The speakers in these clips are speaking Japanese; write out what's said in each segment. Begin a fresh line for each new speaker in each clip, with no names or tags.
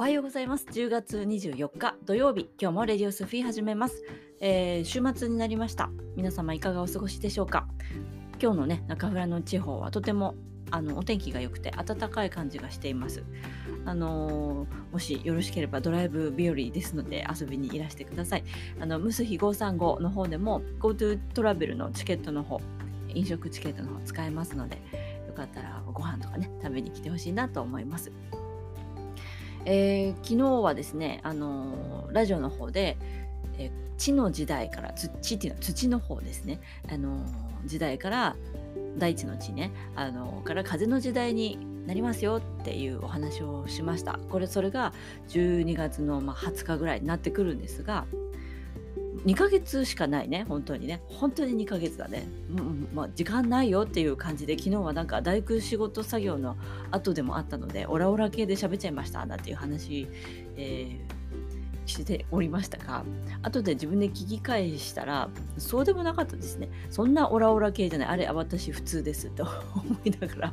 おはようございます。10月24日土曜日、今日もレディオスフィー始めます、えー、週末になりました。皆様いかがお過ごしでしょうか？今日のね、中村の地方はとてもあのお天気が良くて暖かい感じがしています。あのー、もしよろしければドライブ日和ですので遊びにいらしてください。あのムスヒ535の方でも GoTo トラベルのチケットの方、飲食チケットの方使えますので、よかったらご飯とかね、食べに来てほしいなと思います。えー、昨日はですね、あのー、ラジオの方で、えー、地の時代から土っていうのは土の方ですね、あの時代から大地の地ね、あのから風の時代になりますよっていうお話をしました。これそれが12月のま20日ぐらいになってくるんですが、2ヶ月しかないね、本当にね。本当に2ヶ月だね。うん、まあ、時間ないよっていう感じで、昨日はなんか大工仕事作業の後でもあったので、オラオラ系で喋っちゃいましたなんていう話、えー、しておりましたが、後で自分で聞き返したら、そうでもなかったですね。そんなオラオラ系じゃない。あれ、私普通ですと 思いながら、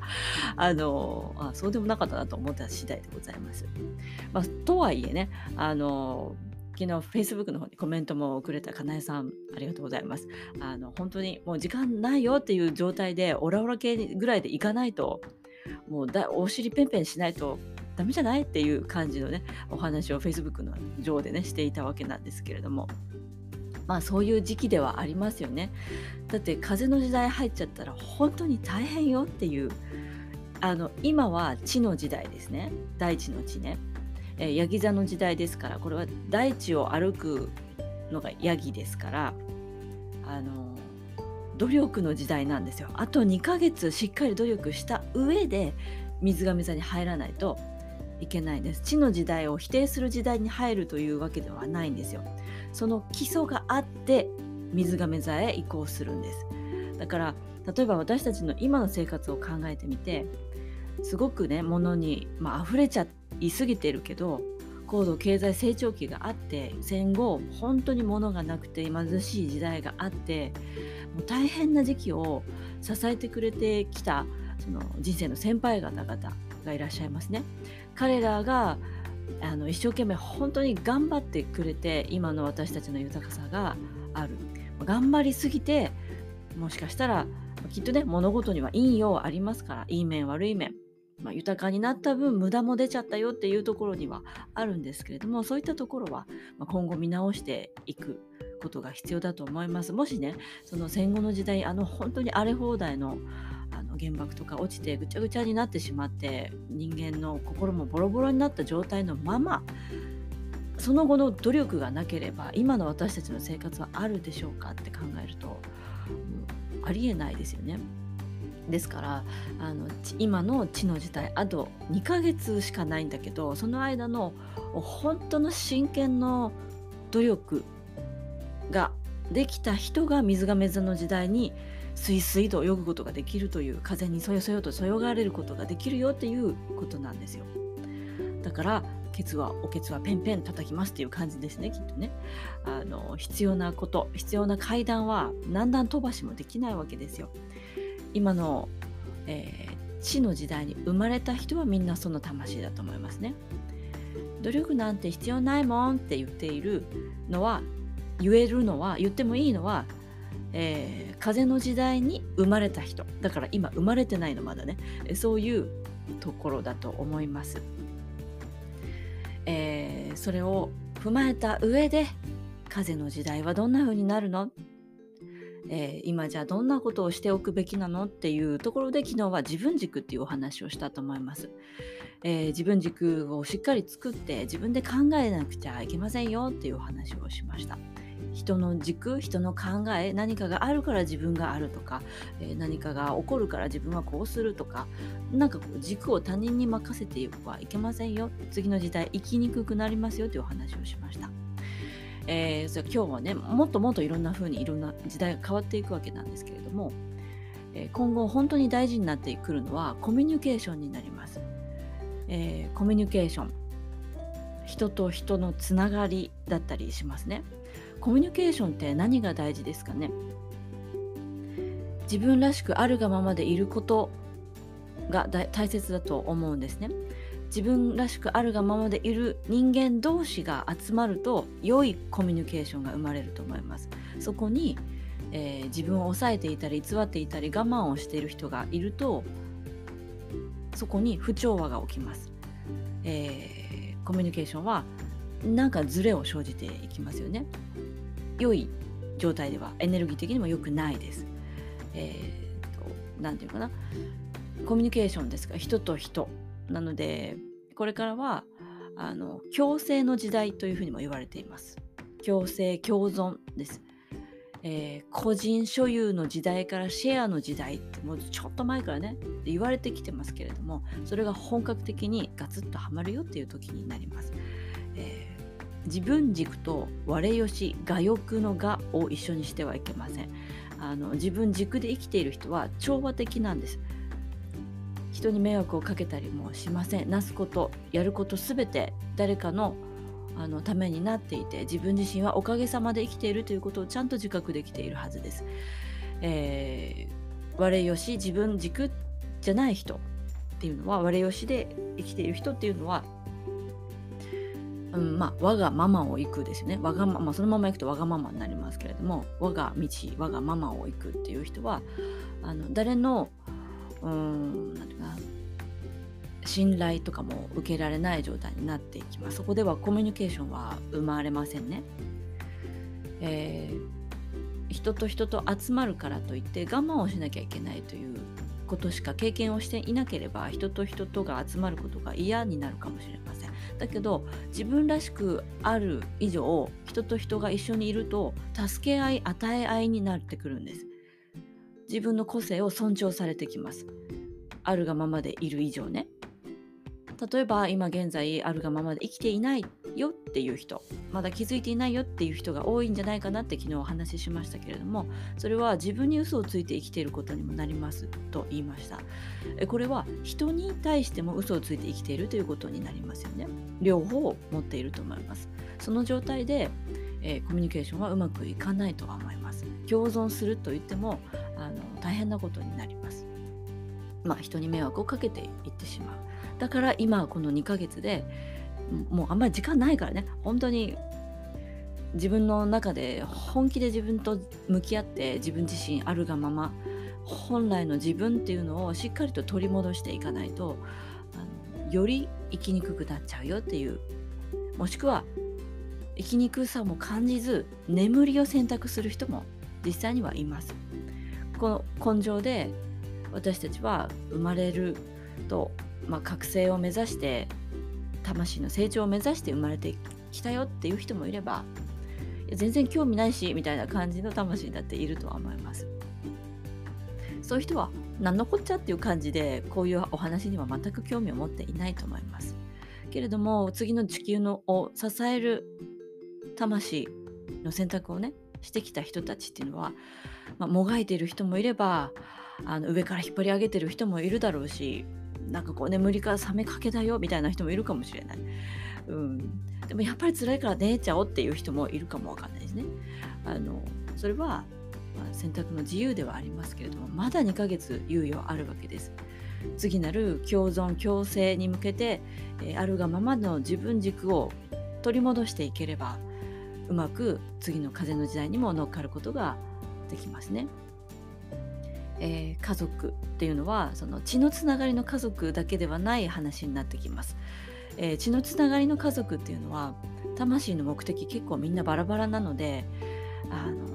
あのあ、そうでもなかったなと思った次第でございます。まあ、とはいえね、あの昨日 Facebook の方にコメントもくれたかなえさん、ありがとうございます。あの、本当にもう時間ないよっていう状態で、オラオラ系ぐらいでいかないと、もうだお尻ペンペンしないとダメじゃないっていう感じのね、お話を Facebook の上でね、していたわけなんですけれども。まあそういう時期ではありますよね。だって風の時代入っちゃったら本当に大変よっていうあの今は地の時代ですね大地の地ねえー、ヤギ座の時代ですからこれは大地を歩くのがヤギですからあの努力の時代なんですよ。あと2ヶ月しっかり努力した上で水亀座に入らないといけないんです。地の時代を否定する時代に入るというわけではないんですよ。その基礎があって水亀座へ移行するんです。だから例えば私たちの今の生活を考えてみてすごくね物に、まあ溢れちゃっ言いすぎてるけど高度経済成長期があって戦後本当に物がなくて貧しい時代があってもう大変な時期を支えてくれてきたその人生の先輩方々がいらっしゃいますね。彼らがあの一生懸命本当に頑張ってくれて今の私たちの豊かさがある頑張りすぎてもしかしたらきっとね物事にはいいようありますからいい面悪い面まあ、豊かになった分無駄も出ちゃったよっていうところにはあるんですけれどもそういったところは今後見直していくことが必要だと思います。もしねその戦後の時代あの本当に荒れ放題のあの原爆とか落ちてぐちゃぐちゃになってしまって人間の心もボロボロになった状態のままその後の努力がなければ今の私たちの生活はあるでしょうかって考えると、うん、ありえないですよね。ですからあの今の地の事態あと2ヶ月しかないんだけどその間の本当の真剣の努力ができた人が水亀座の時代にスイスイと泳ぐことができるという風にそよそよとそよがれることができるよっていうことなんですよ。だからケツはおケツはペンペン叩きますっていう感じですねきっとね。あの必要なこと必要な階段は何段飛ばしもできないわけですよ。今の、えー、地の時代に生まれた人はみんなその魂だと思いますね。努力なんて必要ないもんって言っているのは言えるのは言ってもいいのは、えー、風の時代に生まれた人だから今生まれてないのまだねそういうところだと思います。えー、それを踏まえた上で風の時代はどんな風になるの？えー、今じゃあどんなことをしておくべきなのっていうところで昨日は自分軸っていうお話をしたと思います、えー、自分軸をしっかり作って自分で考えなくちゃいけませんよっていうお話をしました。人の軸人の考え何かがあるから自分があるとか、え、何かが起こるから自分はこうするとかなんかこう軸を他人に任せてはいけませんよ。次の時代生きにくくなりますよというお話をしました。えー、そ今日はねもっともっといろんな風にいろんな時代が変わっていくわけなんですけれども、え、今後本当に大事になってくるのはコミュニケーションになります、えー、コミュニケーション。人と人のつながりだったりしますね。コミュニケーションって何が大事ですかね？自分らしくあるがままでいることが大切だと思うんですね。自分らしくあるがままでいる人間同士が集まると良いコミュニケーションが生まれると思います。そこに、えー、自分を抑えていたり偽っていたり我慢をしている人がいるとそこに不調和が起きます、えー、コミュニケーションはなんかズレを生じていきますよね。良い状態ではエネルギー的にも良くないです。えー、と何て言うかな。コミュニケーションですが人と人。なのでこれからはあの共生の時代というふうにも言われています。共生共存です、えー、個人所有の時代からシェアの時代ってもうちょっと前からねって言われてきてますけれどもそれが本格的にガツッとはまるよっていう時になります、えー、自分軸と我よし我欲の我を一緒にしてはいけません。あの自分軸で生きている人は調和的なんです。人に迷惑をかけたりもしませんなすことやることすべて誰かのあのためになっていて自分自身はおかげさまで生きているということをちゃんと自覚できているはずです。えー、我よし自分軸じゃない人っていうのは我よしで生きている人っていうのはうん、まあ我がままを行くですよね我がままそのまま行くとわがままになりますけれども我が道我がままを行くっていう人はあの誰のうん。なんか信頼とかも受けられない状態になっていきます。そこではコミュニケーションは生まれませんね、えー、人と人と集まるからといって我慢をしなきゃいけないということしか経験をしていなければ人と人とが集まることが嫌になるかもしれません。だけど自分らしくある以上人と人が一緒にいると助け合い与え合いになってくるんです。自分の個性を尊重されてきます。あるがままでいる以上ね。例えば今現在あるがままで生きていないよっていう人。まだ気づいていないよっていう人が多いんじゃないかなって昨日お話ししましたけれども。それは自分に嘘をついて生きていることにもなりますと言いました。これは人に対しても嘘をついて生きているということになりますよね。両方持っていると思います。その状態で、えー、コミュニケーションはうまくいかないとは思います。共存すると言ってもあの大変なことになります。まあ人に迷惑をかけていってしまう。だから今この2ヶ月でもうあんまり時間ないからね。本当に自分の中で本気で自分と向き合って自分自身あるがまま本来の自分っていうのをしっかりと取り戻していかないとあのより生きにくくなっちゃうよっていう。もしくは生きにくさも感じず眠りを選択する人も実際にはいます。この根性で私たちは生まれるとまあ、覚醒を目指して魂の成長を目指して生まれてきたよっていう人もいれば全然興味ないしみたいな感じの魂だっているとは思います。そういう人は何のこっちゃっていう感じでこういうお話には全く興味を持っていないと思います。けれども次の地球のを支える魂の選択をねしてきた人たちっていうのは、まあ、もがいてる人もいればあの上から引っ張り上げてる人もいるだろうしなんかこう眠りから覚めかけだよみたいな人もいるかもしれない。うん、でもやっぱり辛いから寝ちゃおうっていう人もいるかもわかんないですね。あのそれは、まあ、選択の自由ではありますけれどもまだ2ヶ月猶予あるわけです。次なる共存共生に向けて、えー、あるがままの自分軸を取り戻していければうまく次の風の時代にも乗っかることができますね。えー、家族っていうのはその血のつながりの家族だけではない話になってきます。えー、血のつながりの家族っていうのは魂の目的結構みんなバラバラなのであの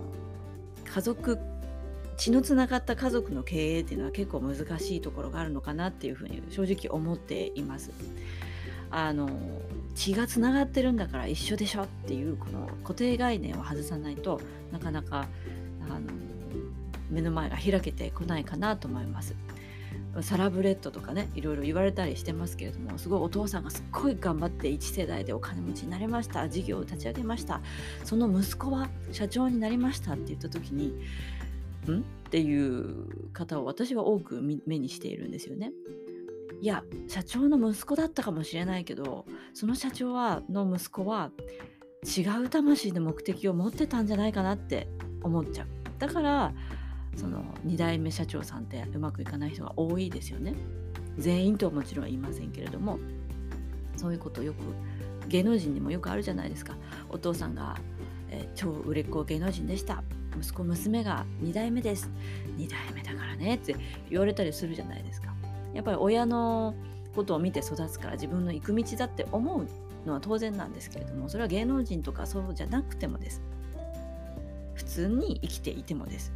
家族血のつながった家族の経営っていうのは結構難しいところがあるのかなっていうふうに正直思っています。あの血がつながってるんだから一緒でしょっていうこの固定概念を外さないとなかなかあの目の前が開けてこないかなと思います。サラブレッドとかねいろいろ言われたりしてますけれどもすごいお父さんがすっごい頑張って一世代でお金持ちになりました事業を立ち上げましたその息子は社長になりましたって言った時にん？っていう方を私は多く目にしているんですよね。いや社長の息子だったかもしれないけどその社長はの息子は違う魂の目的を持ってたんじゃないかなって思っちゃう。だからその2代目社長さんってうまくいかない人が多いですよね。全員とはもちろん言いませんけれども。そういうことよく芸能人にもよくあるじゃないですか。お父さんが、えー、超売れっ子芸能人でした。息子娘が2代目です。2代目だからねって言われたりするじゃないですか。やっぱり親のことを見て育つから自分の行く道だって思うのは当然なんですけれどもそれは芸能人とかそうじゃなくてもです。普通に生きていてもです。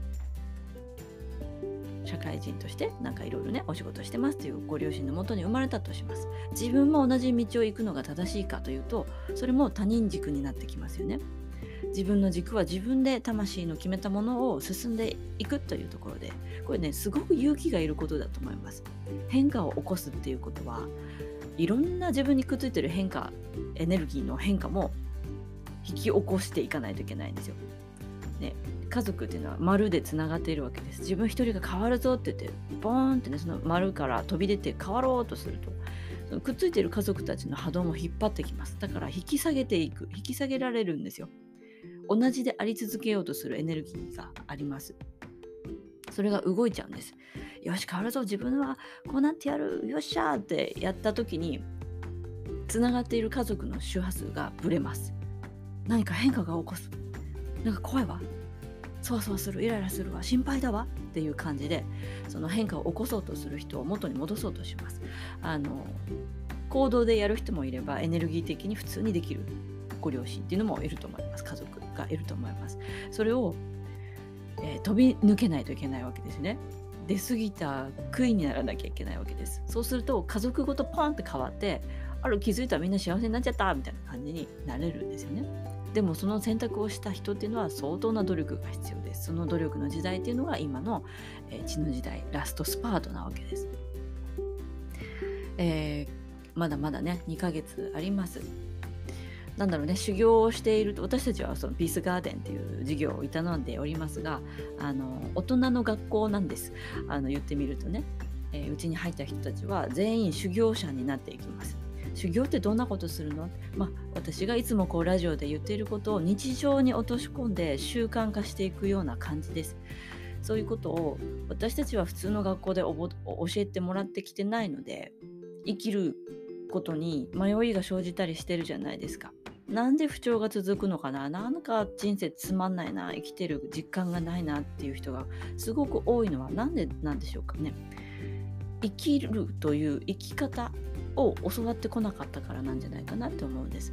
社会人としてなんかいろいろねお仕事してますというご両親のもとに生まれたとします。自分も同じ道を行くのが正しいかというとそれも他人軸になってきますよね。自分の軸は自分で魂の決めたものを進んでいくというところでこれねすごく勇気がいることだと思います変化を起こすっていうことはいろんな自分にくっついてる変化エネルギーの変化も引き起こしていかないといけないんですよね、家族っていうのは丸でつながっているわけです。自分一人が変わるぞって言って、ボーンってね、その丸から飛び出て変わろうとすると、くっついてる家族たちの波動も引っ張ってきます。だから引き下げていく、引き下げられるんですよ。同じであり続けようとするエネルギーがあります。それが動いちゃうんです。よし、変わるぞ、自分はこうなってやる、よっしゃーってやった時に、つながっている家族の周波数がぶれます。何か変化が起こす。なんか怖いわそわそわするイライラするわ心配だわっていう感じでその変化を起こそうとする人を元に戻そうとしますあの行動でやる人もいればエネルギー的に普通にできるご両親っていうのもいると思います家族がいると思いますそれを、えー、飛び抜けないといけないわけですね出過ぎた悔いにならなきゃいけないわけですそうすると家族ごとポンって変わってある気づいたらみんな幸せになっちゃったみたいな感じになれるんですよねでもその選択をした人っていうのは相当な努力が必要です。その努力の時代っていうのが今の、えー、地の時代、ラストスパートなわけです。えー、まだまだね、2ヶ月あります。なんだろうね、修行をしていると、私たちはそのピースガーデンっていう授業を営んでおりますが、あの大人の学校なんです。あの言ってみるとね、えー、に入った人たちは全員修行者になっていきます。修行ってどんなことするの？まあ、私がいつもこうラジオで言っていることを日常に落とし込んで習慣化していくような感じです。そういうことを私たちは普通の学校で教えてもらってきてないので生きることに迷いが生じたりしてるじゃないですか。なんで不調が続くのかな？なんか人生つまんないな生きてる実感がないなっていう人がすごく多いのは何でなんでしょうかね？生きるという生き方を教わってこなかったからなんじゃないかなって思うんです。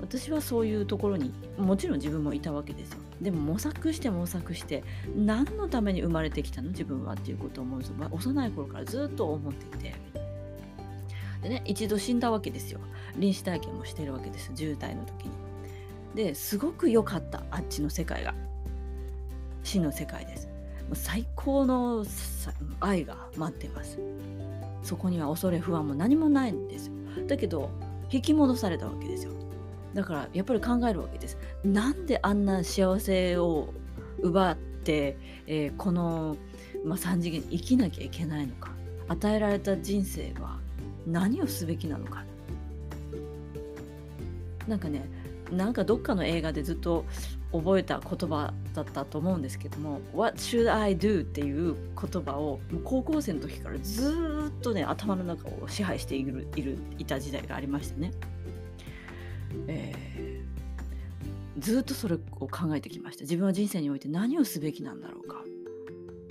私はそういうところにもちろん自分もいたわけですよ。でも模索して模索して何のために生まれてきたの？自分はっていうことを思うと、まあ、幼い頃からずっと思っていて。でね一度死んだわけですよ。臨死体験もしてるわけです渋滞の時に。ですごく良かったあっちの世界が。死の世界です。もう最高の愛が待ってます。そこには恐れ不安も何もないんですよ。だけど引き戻されたわけですよ。だからやっぱり考えるわけです。なんであんな幸せを奪って、えー、この、まあ、3次元に生きなきゃいけないのか。与えられた人生は何をすべきなのかなんかねなんかどっかの映画でずっと覚えた言葉だったと思うんですけども「What should I do?」っていう言葉を高校生の時からずっとね頭の中を支配しているいるいた時代がありましたね。えー、ずっとそれを考えてきました自分は人生において何をすべきなんだろうか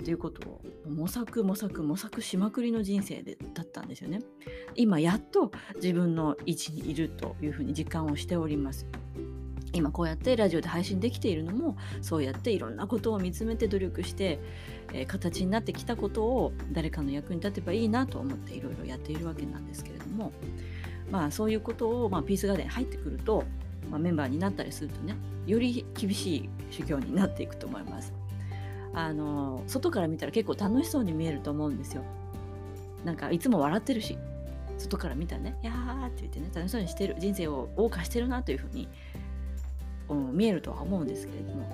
っていうことを模索模索模索しまくりの人生でだったんですよね。今やっと自分の位置にいるというふうに実感をしております。今こうやってラジオで配信できているのもそうやっていろんなことを見つめて努力して、えー、形になってきたことを誰かの役に立てばいいなと思っていろいろやっているわけなんですけれどもまあそういうことを、まあ、ピースガーデン入ってくると、まあ、メンバーになったりするとねより厳しい修行になっていくと思います。あの外から見たら結構楽しそうに見えると思うんですよ。なんかいつも笑ってるし外から見たらね「やー」って言ってね楽しそうにしてる人生を謳歌してるなというふうにうん、見えるとは思うんですけれども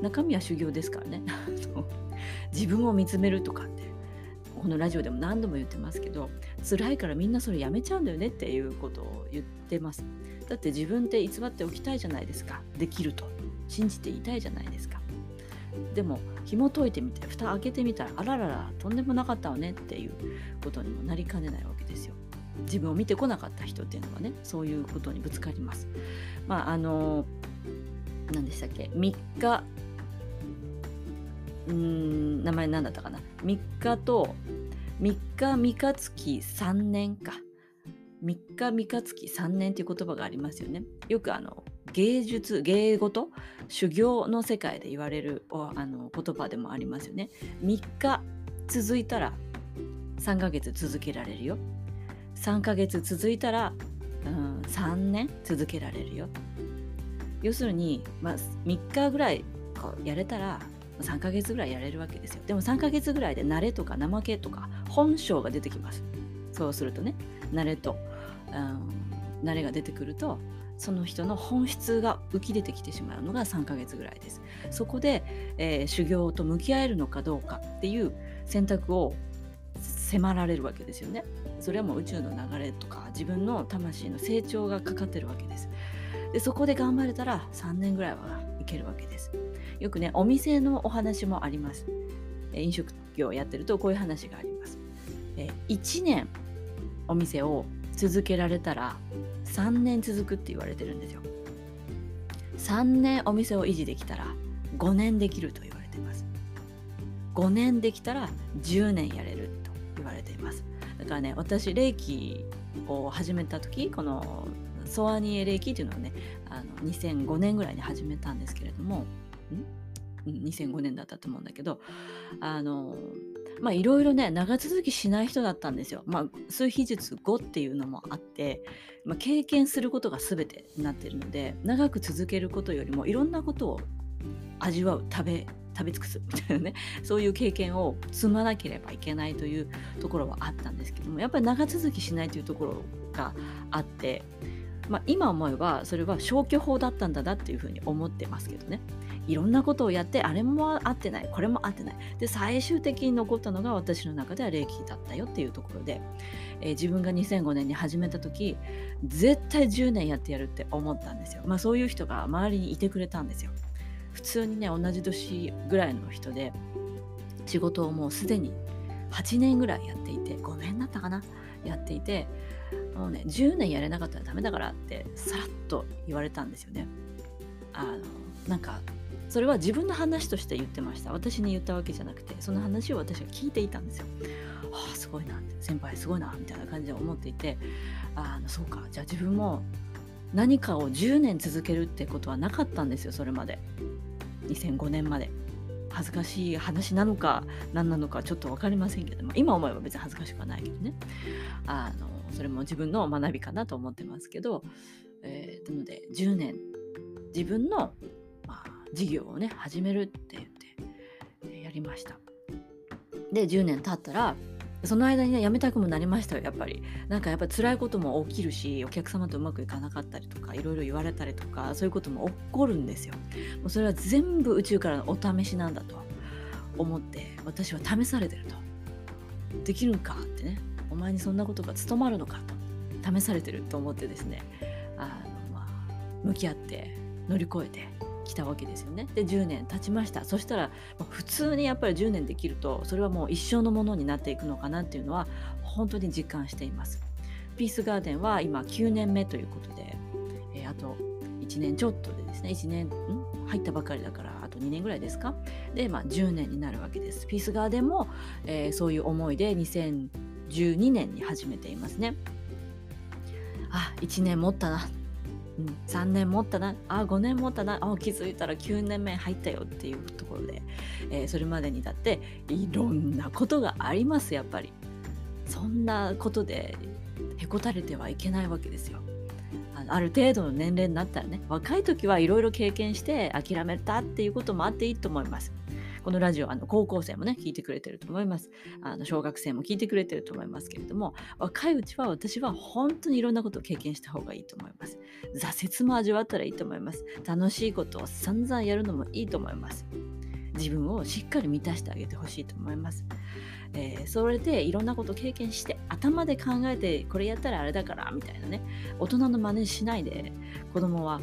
中身は修行ですからね。自分を見つめるとかってこのラジオでも何度も言ってますけど辛いからみんなそれやめちゃうんだよねっていうことを言ってます。だって自分って偽っておきたいじゃないですか。できると。信じていたいじゃないですか。でも紐解いてみて蓋開けてみたらあらららとんでもなかったわねっていうことにもなりかねないわけですよ。自分を見てこなかった人っていうのはねそういうことにぶつかります。まああの何でしたっけ？3日うん名前何だったかな？3日と3日三日月3年か。3日三日月3年っていう言葉がありますよね。よくあの芸術芸事？修行の世界で言われるあの言葉でもありますよね。3日続いたら3ヶ月続けられるよ。3ヶ月続いたら、うん、3年続けられるよ。要するに、まあ、3日ぐらいこうやれたら3ヶ月ぐらいやれるわけですよ。でも3ヶ月ぐらいで慣れとか怠けとか本性が出てきます。そうするとね慣れと、うん、慣れが出てくるとその人の本質が浮き出てきてしまうのが3ヶ月ぐらいです。そこで、えー、修行と向き合えるのかどうかっていう選択を迫られるわけですよね。それはもう宇宙の流れとか自分の魂の成長がかかってるわけです。でそこで頑張れたら3年ぐらいはいけるわけです。よくねお店のお話もあります。飲食業をやってるとこういう話があります。1年お店を続けられたら3年続くって言われてるんですよ。3年お店を維持できたら5年できると言われています。5年できたら10年やれると言われています。だからね私霊気を始めた時このソアニエ霊気っていうのをねあの2005年ぐらいに始めたんですけれどもん？2005年だったと思うんだけどあのまあいろいろね長続きしない人だったんですよ。まあ数秘術5っていうのもあって、まあ、経験することが全てになってるので長く続けることよりもいろんなことを味わう食べ食べ尽くすみたいなねそういう経験を積まなければいけないというところはあったんですけどもやっぱり長続きしないというところがあって、まあ、今思えばそれは消去法だったんだなっていうふうに思ってますけどね。いろんなことをやってあれも合ってないこれも合ってない。で最終的に残ったのが私の中では霊気だったよっていうところで、えー、自分が2005年に始めた時絶対10年やってやるって思ったんですよ。まあそういう人が周りにいてくれたんですよ。普通にね同じ年ぐらいの人で仕事をもうすでに8年ぐらいやっていて5年だったかな？やっていてもうね10年やれなかったらダメだからってさらっと言われたんですよね。あのなんかそれは自分の話として言ってました。私に言ったわけじゃなくてその話を私は聞いていたんですよ。ああすごいな先輩すごいなみたいな感じで思っていてあのそうか。じゃあ自分も何かを10年続けるってことはなかったんですよそれまで。2005年まで。恥ずかしい話なのか何なのかちょっと分かりませんけども今思えば別に恥ずかしくはないけどね。あのそれも自分の学びかなと思ってますけど、えー、なので10年自分の、まあ、事業をね始めるって言って、えー、やりました。で10年経ったらその間にね辞めたくもなりましたよやっぱり。なんかやっぱ辛いことも起きるしお客様とうまくいかなかったりとかいろいろ言われたりとかそういうことも起こるんですよ。もうそれは全部宇宙からのお試しなんだと思って私は試されてると。できるんかってね。お前にそんなことが務まるのかと試されてると思ってですねあの、まあ、向き合って乗り越えてきたわけですよね。で10年経ちましたそしたら普通にやっぱり10年できるとそれはもう一生のものになっていくのかなっていうのは本当に実感しています。ピースガーデンは今9年目ということで、えー、あと1年ちょっとでですね1年ん入ったばかりだからあと2年ぐらいですか？で、まあ、10年になるわけです。ピースガーデンも、えー、そういう思いで2012年に始めていますね。あ1年持ったな。うん、3年持ったな。あ5年持ったな。あ気づいたら9年目入ったよっていうところで、えー、それまでにだっていろんなことがありますやっぱり。そんなことでへこたれてはいけないわけですよ。ある程度の年齢になったらね若い時はいろいろ経験して諦めたっていうこともあっていいと思います。このラジオ、あの高校生もね、聞いてくれてると思います。あの小学生も聞いてくれてると思いますけれども、若いうちは私は本当にいろんなことを経験した方がいいと思います。挫折も味わったらいいと思います。楽しいことを散々やるのもいいと思います。自分をしっかり満たしてあげてほしいと思います。えー、それでいろんなことを経験して頭で考えてこれやったらあれだからみたいなね大人の真似しないで子供は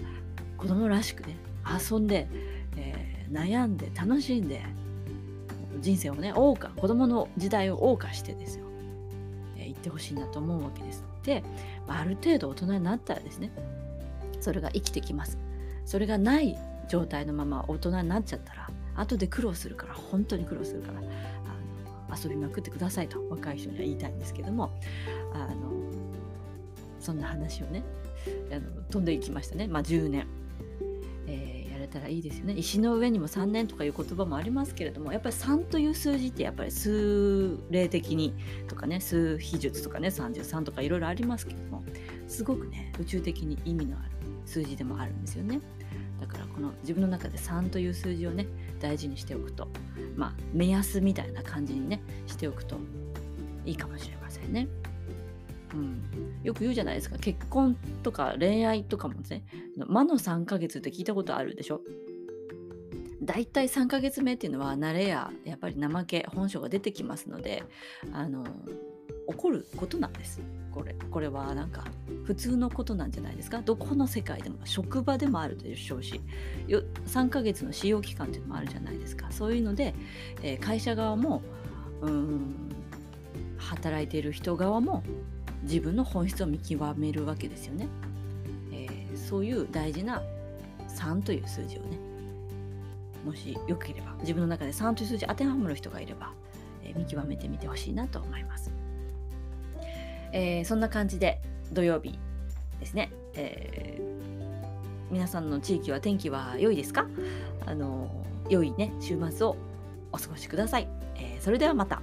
子供らしくね遊んで、悩んで楽しんで人生をね謳歌子供の時代を謳歌してですよ、えー、言ってほしいなと思うわけです。で、まあ、ある程度大人になったらですねそれが生きてきます。それがない状態のまま大人になっちゃったら後で苦労するから本当に苦労するからあの遊びまくってくださいと若い人には言いたいんですけどもあのそんな話をねあの飛んでいきましたね、まあ、10年、えー、やれたらいいですよね石の上にも3年とかいう言葉もありますけれどもやっぱり3という数字ってやっぱり数例的にとかね数比術とかね33とかいろいろありますけどもすごくね宇宙的に意味のある数字でもあるんですよね。だからこの自分の中で3という数字をね大事にしておくとまあ目安みたいな感じにねしておくといいかもしれませんね。うん、よく言うじゃないですか。結婚とか恋愛とかもね魔の3ヶ月って聞いたことあるでしょ？だいたい3ヶ月目っていうのは慣れややっぱり怠け本性が出てきますのであの起こることなんです。これこれはなんか普通のことなんじゃないですか？どこの世界でも職場でもあるでしょうし3ヶ月の使用期間っていうのもあるじゃないですか。そういうので、えー、会社側もうん働いている人側も自分の本質を見極めるわけですよね、えー、そういう大事な3という数字をね。もしよければ自分の中で3という数字当てはまる人がいれば、えー、見極めてみてほしいなと思います。えー、そんな感じで土曜日ですね、えー、皆さんの地域は天気は良いですか？あの良いね週末をお過ごしください、え、それではまた。